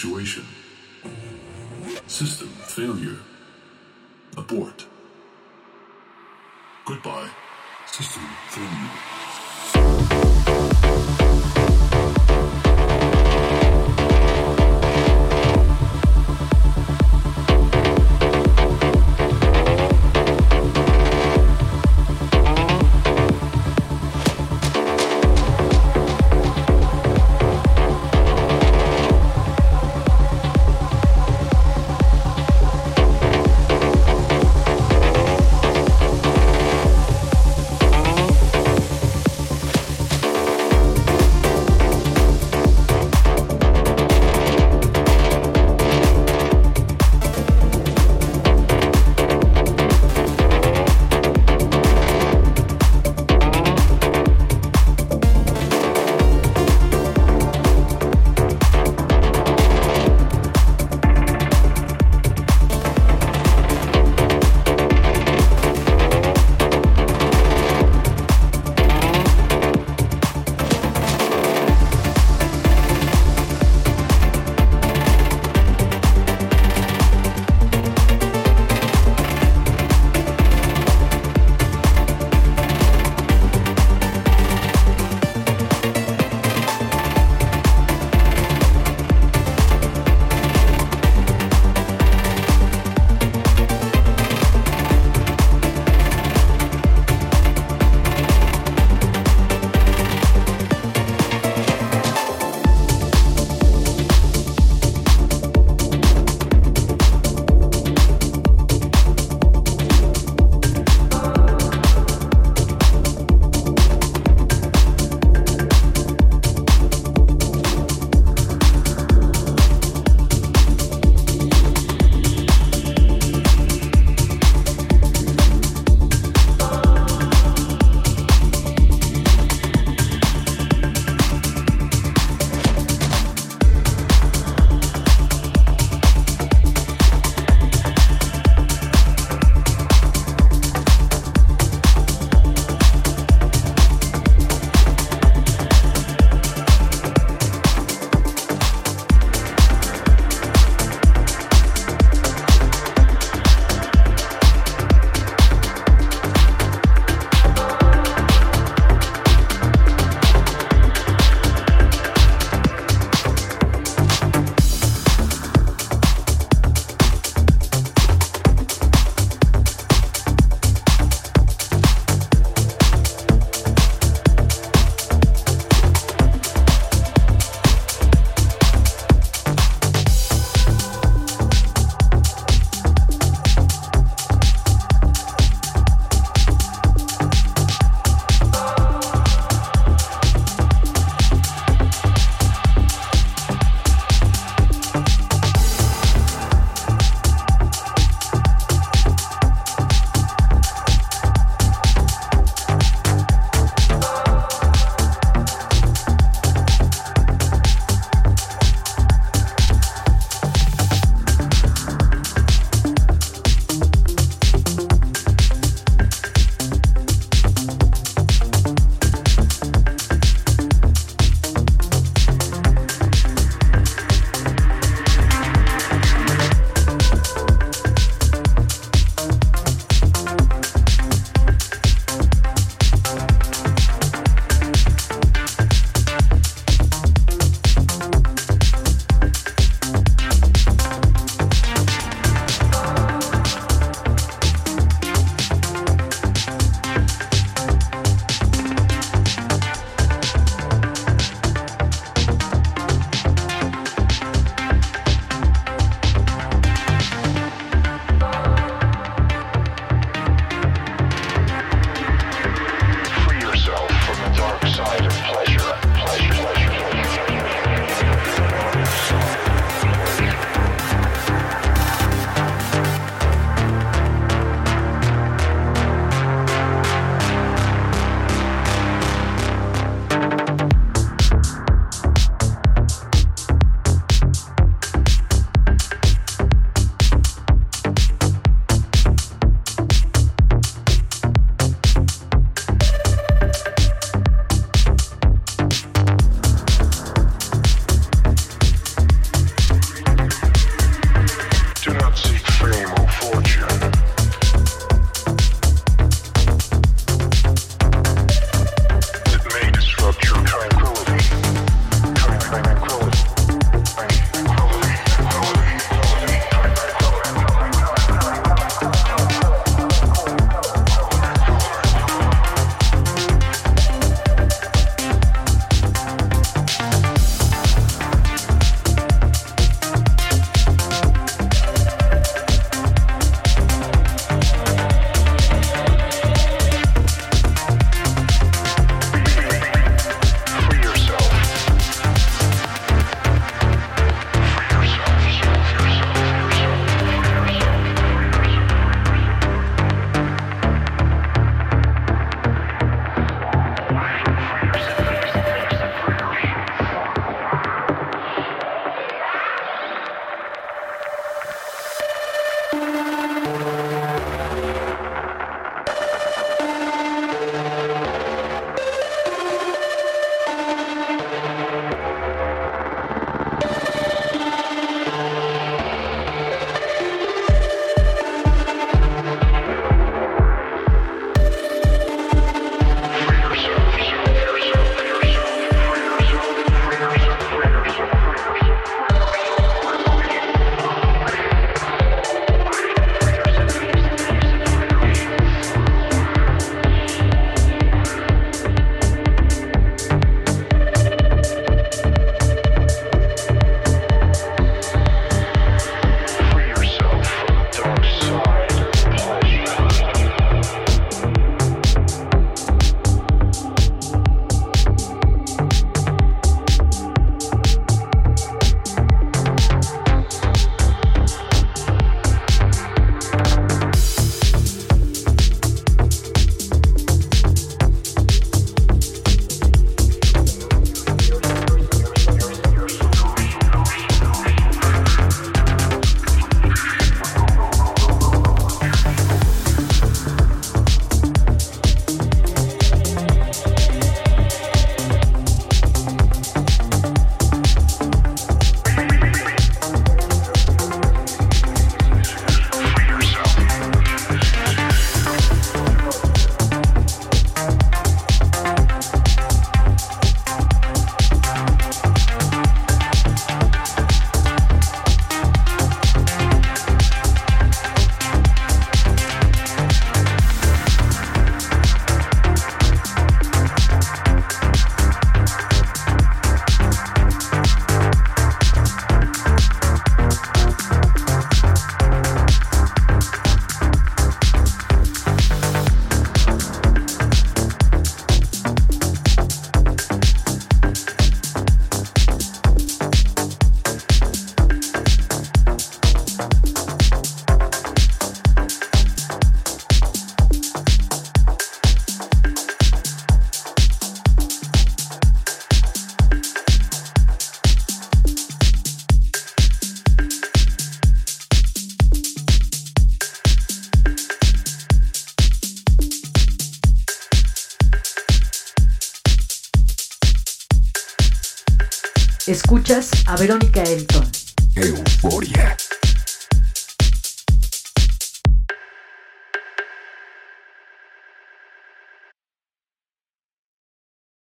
Situation. System failure. Abort. Goodbye. System failure.